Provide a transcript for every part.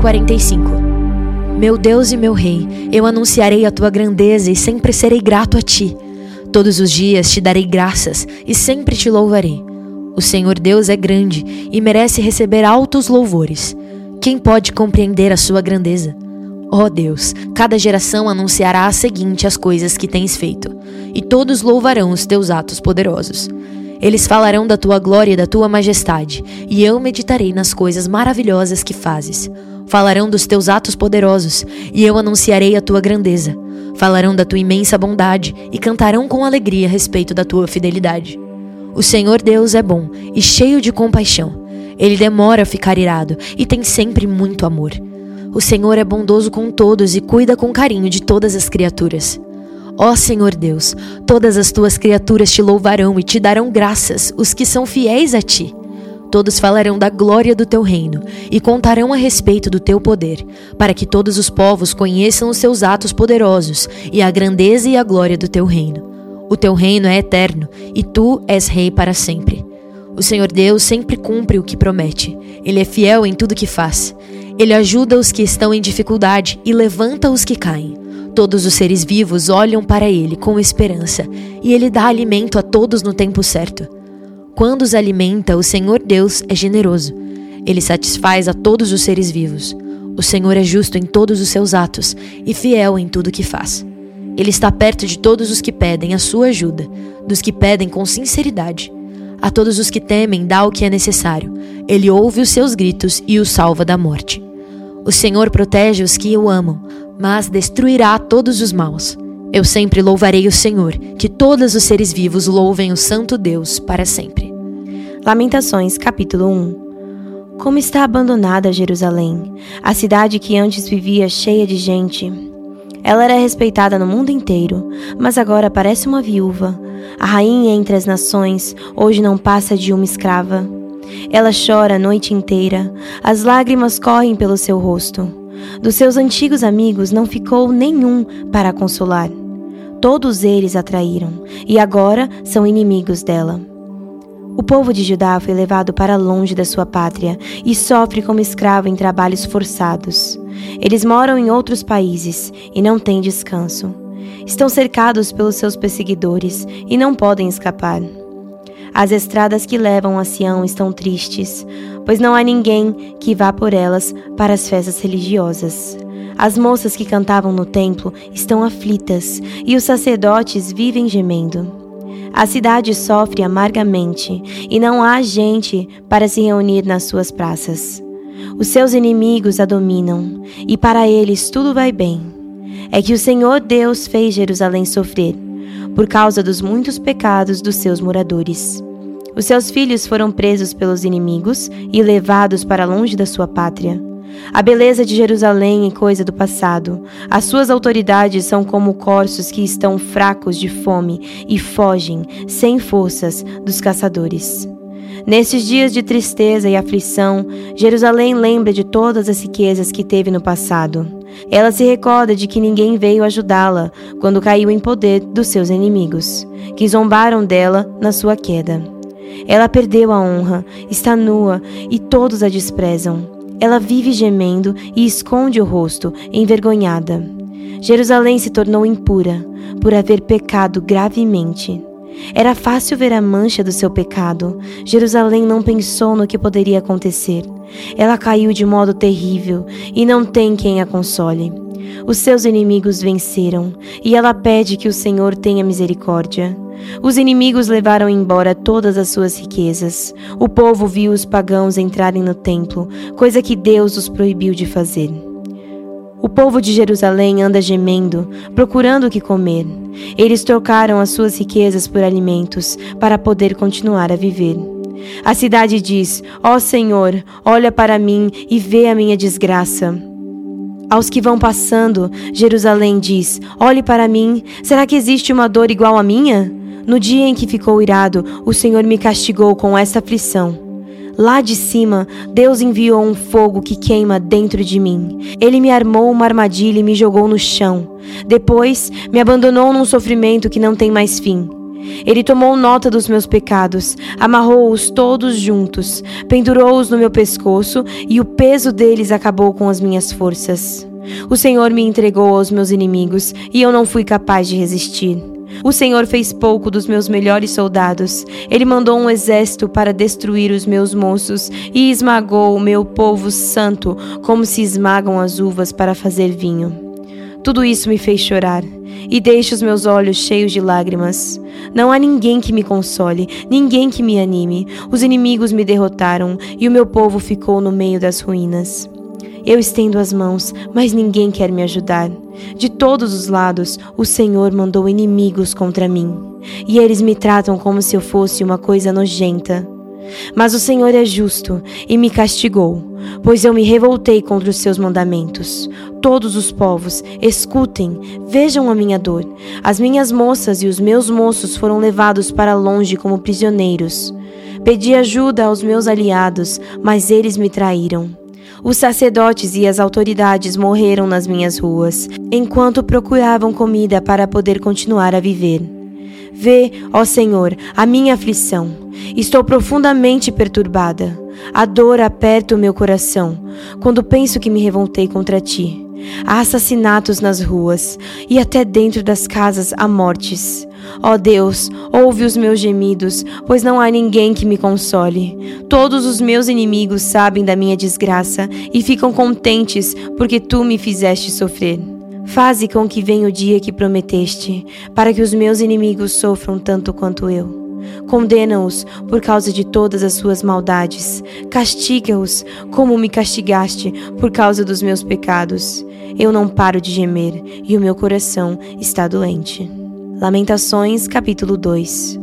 45 Meu Deus e meu Rei, eu anunciarei a tua grandeza e sempre serei grato a ti. Todos os dias te darei graças e sempre te louvarei. O Senhor Deus é grande e merece receber altos louvores. Quem pode compreender a sua grandeza? Ó oh Deus, cada geração anunciará a seguinte as coisas que tens feito, e todos louvarão os teus atos poderosos. Eles falarão da tua glória e da tua majestade, e eu meditarei nas coisas maravilhosas que fazes. Falarão dos teus atos poderosos, e eu anunciarei a tua grandeza. Falarão da tua imensa bondade e cantarão com alegria a respeito da tua fidelidade. O Senhor Deus é bom e cheio de compaixão. Ele demora a ficar irado e tem sempre muito amor. O Senhor é bondoso com todos e cuida com carinho de todas as criaturas. Ó Senhor Deus, todas as tuas criaturas te louvarão e te darão graças, os que são fiéis a ti. Todos falarão da glória do teu reino e contarão a respeito do teu poder, para que todos os povos conheçam os seus atos poderosos e a grandeza e a glória do teu reino. O teu reino é eterno e tu és rei para sempre. O Senhor Deus sempre cumpre o que promete. Ele é fiel em tudo que faz. Ele ajuda os que estão em dificuldade e levanta os que caem. Todos os seres vivos olham para ele com esperança, e ele dá alimento a todos no tempo certo. Quando os alimenta, o Senhor Deus é generoso. Ele satisfaz a todos os seres vivos. O Senhor é justo em todos os seus atos e fiel em tudo que faz. Ele está perto de todos os que pedem a sua ajuda, dos que pedem com sinceridade. A todos os que temem, dá o que é necessário. Ele ouve os seus gritos e os salva da morte. O Senhor protege os que o amam, mas destruirá todos os maus. Eu sempre louvarei o Senhor, que todos os seres vivos louvem o Santo Deus para sempre. Lamentações, capítulo 1 Como está abandonada Jerusalém, a cidade que antes vivia cheia de gente. Ela era respeitada no mundo inteiro, mas agora parece uma viúva. A rainha entre as nações hoje não passa de uma escrava. Ela chora a noite inteira, as lágrimas correm pelo seu rosto. Dos seus antigos amigos não ficou nenhum para consolar. Todos eles a traíram e agora são inimigos dela. O povo de Judá foi levado para longe da sua pátria e sofre como escravo em trabalhos forçados. Eles moram em outros países e não têm descanso. Estão cercados pelos seus perseguidores e não podem escapar. As estradas que levam a Sião estão tristes, pois não há ninguém que vá por elas para as festas religiosas. As moças que cantavam no templo estão aflitas e os sacerdotes vivem gemendo. A cidade sofre amargamente e não há gente para se reunir nas suas praças. Os seus inimigos a dominam e para eles tudo vai bem. É que o Senhor Deus fez Jerusalém sofrer por causa dos muitos pecados dos seus moradores. Os seus filhos foram presos pelos inimigos e levados para longe da sua pátria. A beleza de Jerusalém é coisa do passado. As suas autoridades são como corços que estão fracos de fome e fogem, sem forças, dos caçadores. Nesses dias de tristeza e aflição, Jerusalém lembra de todas as riquezas que teve no passado. Ela se recorda de que ninguém veio ajudá-la quando caiu em poder dos seus inimigos, que zombaram dela na sua queda. Ela perdeu a honra, está nua e todos a desprezam. Ela vive gemendo e esconde o rosto, envergonhada. Jerusalém se tornou impura por haver pecado gravemente. Era fácil ver a mancha do seu pecado. Jerusalém não pensou no que poderia acontecer. Ela caiu de modo terrível e não tem quem a console. Os seus inimigos venceram e ela pede que o Senhor tenha misericórdia. Os inimigos levaram embora todas as suas riquezas. O povo viu os pagãos entrarem no templo, coisa que Deus os proibiu de fazer. O povo de Jerusalém anda gemendo, procurando o que comer. Eles trocaram as suas riquezas por alimentos para poder continuar a viver. A cidade diz: Ó oh Senhor, olha para mim e vê a minha desgraça. Aos que vão passando, Jerusalém diz: Olhe para mim, será que existe uma dor igual à minha? No dia em que ficou irado, o Senhor me castigou com essa aflição. Lá de cima, Deus enviou um fogo que queima dentro de mim. Ele me armou uma armadilha e me jogou no chão. Depois, me abandonou num sofrimento que não tem mais fim. Ele tomou nota dos meus pecados, amarrou-os todos juntos, pendurou-os no meu pescoço e o peso deles acabou com as minhas forças. O Senhor me entregou aos meus inimigos e eu não fui capaz de resistir. O Senhor fez pouco dos meus melhores soldados. Ele mandou um exército para destruir os meus moços e esmagou o meu povo santo, como se esmagam as uvas para fazer vinho. Tudo isso me fez chorar e deixa os meus olhos cheios de lágrimas. Não há ninguém que me console, ninguém que me anime. Os inimigos me derrotaram e o meu povo ficou no meio das ruínas. Eu estendo as mãos, mas ninguém quer me ajudar. De todos os lados, o Senhor mandou inimigos contra mim, e eles me tratam como se eu fosse uma coisa nojenta. Mas o Senhor é justo e me castigou, pois eu me revoltei contra os seus mandamentos. Todos os povos, escutem, vejam a minha dor. As minhas moças e os meus moços foram levados para longe como prisioneiros. Pedi ajuda aos meus aliados, mas eles me traíram. Os sacerdotes e as autoridades morreram nas minhas ruas, enquanto procuravam comida para poder continuar a viver. Vê, ó Senhor, a minha aflição. Estou profundamente perturbada. A dor aperta o meu coração quando penso que me revoltei contra ti. Há assassinatos nas ruas e até dentro das casas há mortes. Ó Deus, ouve os meus gemidos, pois não há ninguém que me console. Todos os meus inimigos sabem da minha desgraça e ficam contentes porque tu me fizeste sofrer. Faze com que venha o dia que prometeste, para que os meus inimigos sofram tanto quanto eu. Condena-os por causa de todas as suas maldades. Castiga-os como me castigaste por causa dos meus pecados. Eu não paro de gemer e o meu coração está doente. Lamentações, capítulo 2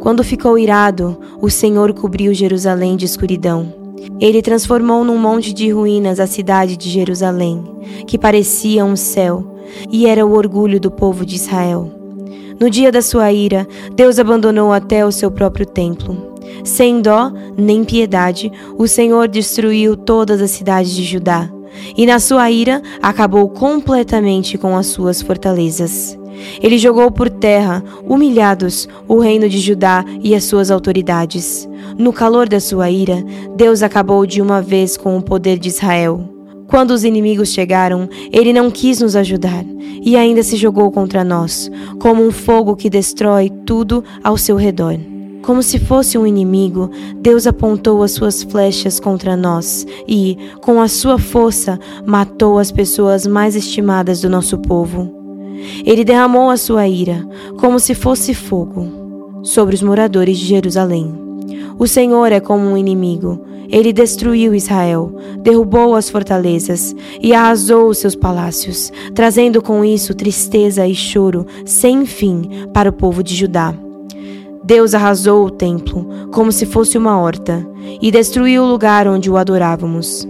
Quando ficou irado, o Senhor cobriu Jerusalém de escuridão. Ele transformou num monte de ruínas a cidade de Jerusalém, que parecia um céu, e era o orgulho do povo de Israel. No dia da sua ira, Deus abandonou até o seu próprio templo. Sem dó nem piedade, o Senhor destruiu todas as cidades de Judá, e na sua ira acabou completamente com as suas fortalezas. Ele jogou por terra, humilhados, o reino de Judá e as suas autoridades. No calor da sua ira, Deus acabou de uma vez com o poder de Israel. Quando os inimigos chegaram, ele não quis nos ajudar e ainda se jogou contra nós, como um fogo que destrói tudo ao seu redor. Como se fosse um inimigo, Deus apontou as suas flechas contra nós e, com a sua força, matou as pessoas mais estimadas do nosso povo. Ele derramou a sua ira, como se fosse fogo, sobre os moradores de Jerusalém. O Senhor é como um inimigo, ele destruiu Israel, derrubou as fortalezas e arrasou os seus palácios, trazendo com isso tristeza e choro sem fim para o povo de Judá. Deus arrasou o templo como se fosse uma horta e destruiu o lugar onde o adorávamos.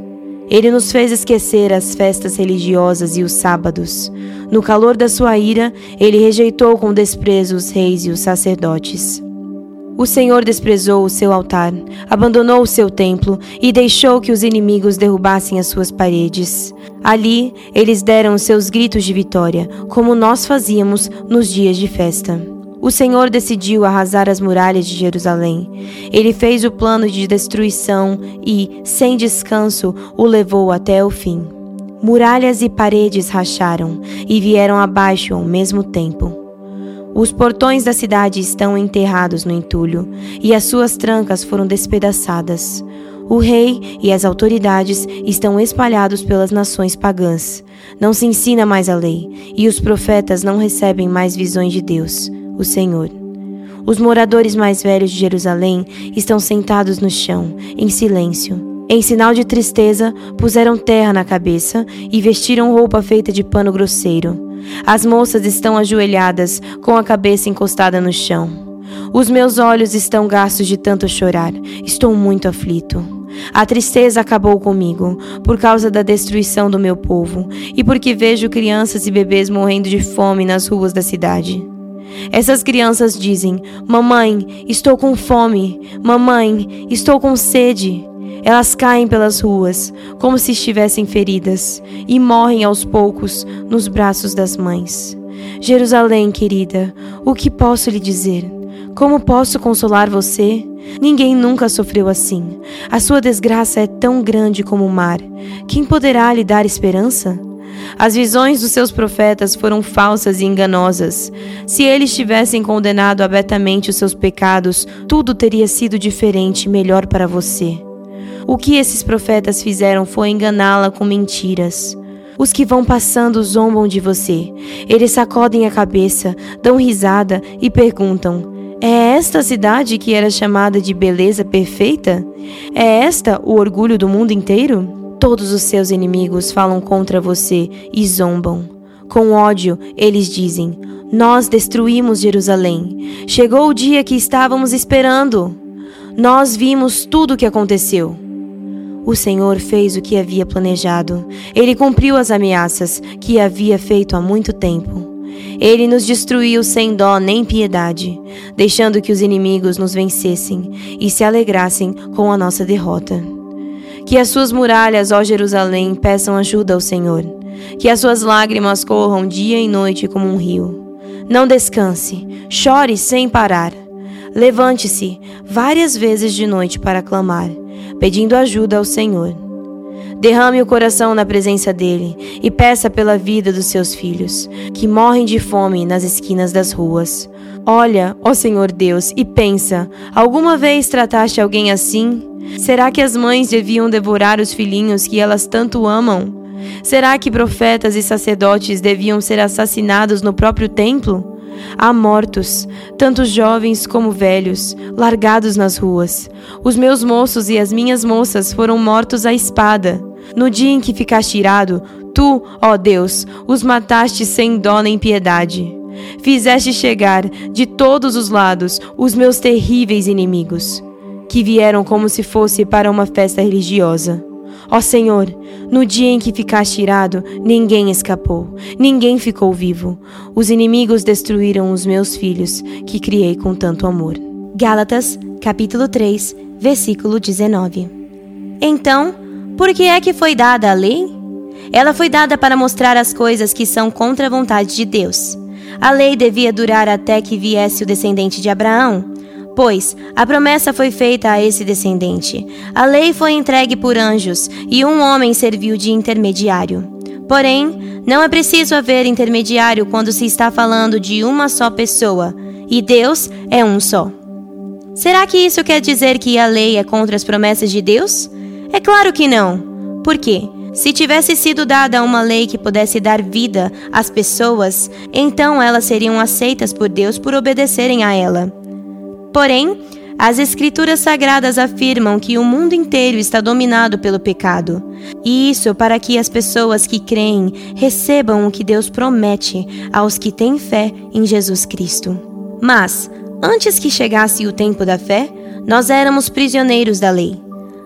Ele nos fez esquecer as festas religiosas e os sábados. No calor da sua ira, ele rejeitou com desprezo os reis e os sacerdotes. O Senhor desprezou o seu altar, abandonou o seu templo e deixou que os inimigos derrubassem as suas paredes. Ali, eles deram seus gritos de vitória, como nós fazíamos nos dias de festa. O Senhor decidiu arrasar as muralhas de Jerusalém. Ele fez o plano de destruição e, sem descanso, o levou até o fim. Muralhas e paredes racharam e vieram abaixo ao mesmo tempo. Os portões da cidade estão enterrados no entulho, e as suas trancas foram despedaçadas. O rei e as autoridades estão espalhados pelas nações pagãs. Não se ensina mais a lei, e os profetas não recebem mais visões de Deus, o Senhor. Os moradores mais velhos de Jerusalém estão sentados no chão, em silêncio. Em sinal de tristeza, puseram terra na cabeça e vestiram roupa feita de pano grosseiro. As moças estão ajoelhadas, com a cabeça encostada no chão. Os meus olhos estão gastos de tanto chorar. Estou muito aflito. A tristeza acabou comigo por causa da destruição do meu povo e porque vejo crianças e bebês morrendo de fome nas ruas da cidade. Essas crianças dizem: Mamãe, estou com fome. Mamãe, estou com sede. Elas caem pelas ruas, como se estivessem feridas, e morrem aos poucos nos braços das mães. Jerusalém, querida, o que posso lhe dizer? Como posso consolar você? Ninguém nunca sofreu assim. A sua desgraça é tão grande como o mar. Quem poderá lhe dar esperança? As visões dos seus profetas foram falsas e enganosas. Se eles tivessem condenado abertamente os seus pecados, tudo teria sido diferente e melhor para você. O que esses profetas fizeram foi enganá-la com mentiras. Os que vão passando zombam de você. Eles sacodem a cabeça, dão risada e perguntam: É esta a cidade que era chamada de beleza perfeita? É esta o orgulho do mundo inteiro? Todos os seus inimigos falam contra você e zombam. Com ódio, eles dizem: Nós destruímos Jerusalém. Chegou o dia que estávamos esperando. Nós vimos tudo o que aconteceu. O Senhor fez o que havia planejado. Ele cumpriu as ameaças que havia feito há muito tempo. Ele nos destruiu sem dó nem piedade, deixando que os inimigos nos vencessem e se alegrassem com a nossa derrota. Que as suas muralhas, ó Jerusalém, peçam ajuda ao Senhor. Que as suas lágrimas corram dia e noite como um rio. Não descanse, chore sem parar. Levante-se várias vezes de noite para clamar pedindo ajuda ao Senhor. Derrame o coração na presença dele e peça pela vida dos seus filhos, que morrem de fome nas esquinas das ruas. Olha, ó Senhor Deus, e pensa: alguma vez trataste alguém assim? Será que as mães deviam devorar os filhinhos que elas tanto amam? Será que profetas e sacerdotes deviam ser assassinados no próprio templo? Há mortos, tanto jovens como velhos, largados nas ruas. Os meus moços e as minhas moças foram mortos à espada. No dia em que ficaste irado, tu, ó Deus, os mataste sem dó nem piedade. Fizeste chegar de todos os lados os meus terríveis inimigos, que vieram como se fosse para uma festa religiosa. Ó Senhor, no dia em que ficaste irado, ninguém escapou, ninguém ficou vivo. Os inimigos destruíram os meus filhos, que criei com tanto amor. Gálatas, capítulo 3, versículo 19. Então, por que é que foi dada a lei? Ela foi dada para mostrar as coisas que são contra a vontade de Deus. A lei devia durar até que viesse o descendente de Abraão, Pois a promessa foi feita a esse descendente. A lei foi entregue por anjos e um homem serviu de intermediário. Porém, não é preciso haver intermediário quando se está falando de uma só pessoa, e Deus é um só. Será que isso quer dizer que a lei é contra as promessas de Deus? É claro que não. Por quê? Se tivesse sido dada uma lei que pudesse dar vida às pessoas, então elas seriam aceitas por Deus por obedecerem a ela. Porém, as Escrituras Sagradas afirmam que o mundo inteiro está dominado pelo pecado. E isso para que as pessoas que creem recebam o que Deus promete aos que têm fé em Jesus Cristo. Mas, antes que chegasse o tempo da fé, nós éramos prisioneiros da lei,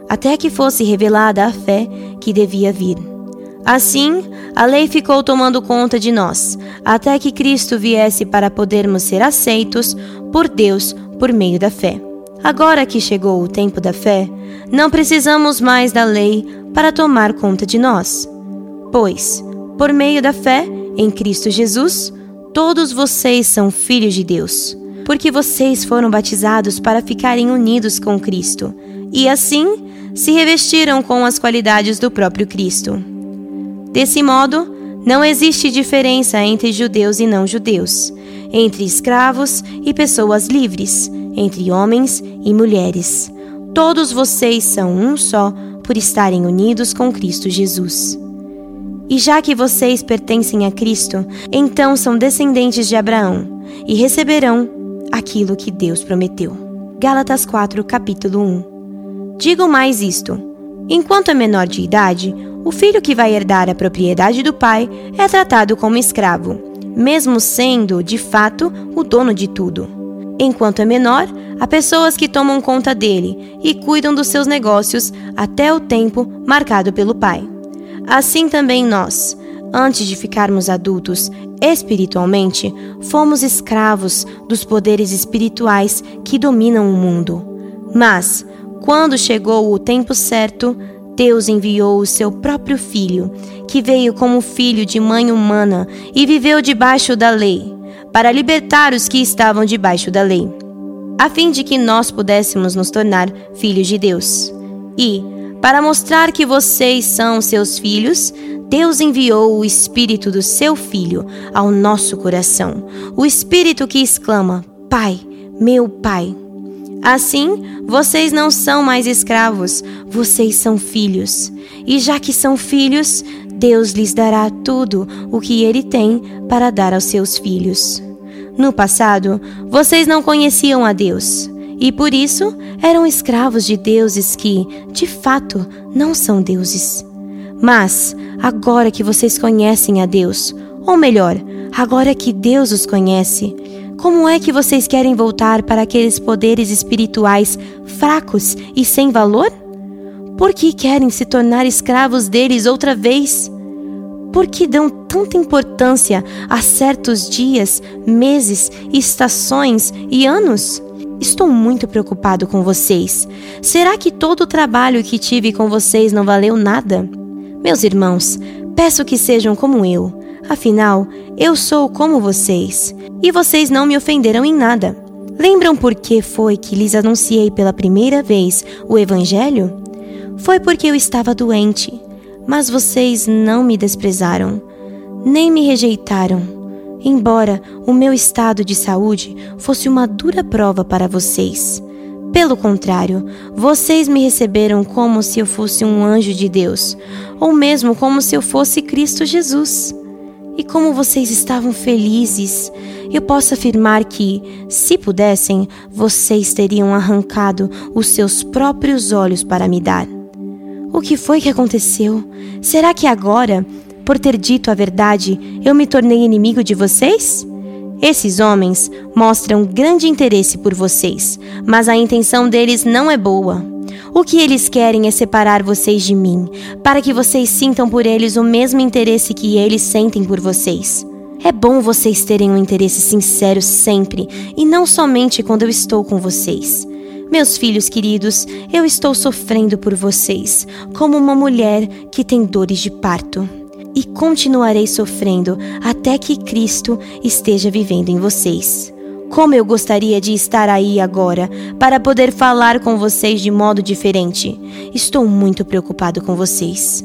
até que fosse revelada a fé que devia vir. Assim, a lei ficou tomando conta de nós, até que Cristo viesse para podermos ser aceitos por Deus por meio da fé. Agora que chegou o tempo da fé, não precisamos mais da lei para tomar conta de nós. Pois, por meio da fé em Cristo Jesus, todos vocês são filhos de Deus, porque vocês foram batizados para ficarem unidos com Cristo e assim se revestiram com as qualidades do próprio Cristo. Desse modo, não existe diferença entre judeus e não judeus entre escravos e pessoas livres, entre homens e mulheres. Todos vocês são um só por estarem unidos com Cristo Jesus. E já que vocês pertencem a Cristo, então são descendentes de Abraão e receberão aquilo que Deus prometeu. Gálatas 4, capítulo 1. Digo mais isto: enquanto é menor de idade, o filho que vai herdar a propriedade do pai é tratado como escravo mesmo sendo, de fato, o dono de tudo. Enquanto é menor, há pessoas que tomam conta dele e cuidam dos seus negócios até o tempo marcado pelo pai. Assim também nós, antes de ficarmos adultos espiritualmente, fomos escravos dos poderes espirituais que dominam o mundo. Mas, quando chegou o tempo certo, Deus enviou o seu próprio filho, que veio como filho de mãe humana e viveu debaixo da lei, para libertar os que estavam debaixo da lei, a fim de que nós pudéssemos nos tornar filhos de Deus. E, para mostrar que vocês são seus filhos, Deus enviou o Espírito do seu Filho ao nosso coração, o Espírito que exclama: Pai, meu Pai. Assim, vocês não são mais escravos, vocês são filhos. E já que são filhos, Deus lhes dará tudo o que Ele tem para dar aos seus filhos. No passado, vocês não conheciam a Deus e por isso eram escravos de deuses que, de fato, não são deuses. Mas, agora que vocês conhecem a Deus, ou melhor, agora que Deus os conhece, como é que vocês querem voltar para aqueles poderes espirituais fracos e sem valor? Por que querem se tornar escravos deles outra vez? Por que dão tanta importância a certos dias, meses, estações e anos? Estou muito preocupado com vocês. Será que todo o trabalho que tive com vocês não valeu nada? Meus irmãos, peço que sejam como eu Afinal, eu sou como vocês, e vocês não me ofenderam em nada. Lembram por que foi que lhes anunciei pela primeira vez o Evangelho? Foi porque eu estava doente, mas vocês não me desprezaram, nem me rejeitaram, embora o meu estado de saúde fosse uma dura prova para vocês. Pelo contrário, vocês me receberam como se eu fosse um anjo de Deus, ou mesmo como se eu fosse Cristo Jesus. E como vocês estavam felizes, eu posso afirmar que, se pudessem, vocês teriam arrancado os seus próprios olhos para me dar. O que foi que aconteceu? Será que agora, por ter dito a verdade, eu me tornei inimigo de vocês? Esses homens mostram grande interesse por vocês, mas a intenção deles não é boa. O que eles querem é separar vocês de mim, para que vocês sintam por eles o mesmo interesse que eles sentem por vocês. É bom vocês terem um interesse sincero sempre e não somente quando eu estou com vocês. Meus filhos queridos, eu estou sofrendo por vocês, como uma mulher que tem dores de parto. E continuarei sofrendo até que Cristo esteja vivendo em vocês. Como eu gostaria de estar aí agora para poder falar com vocês de modo diferente. Estou muito preocupado com vocês.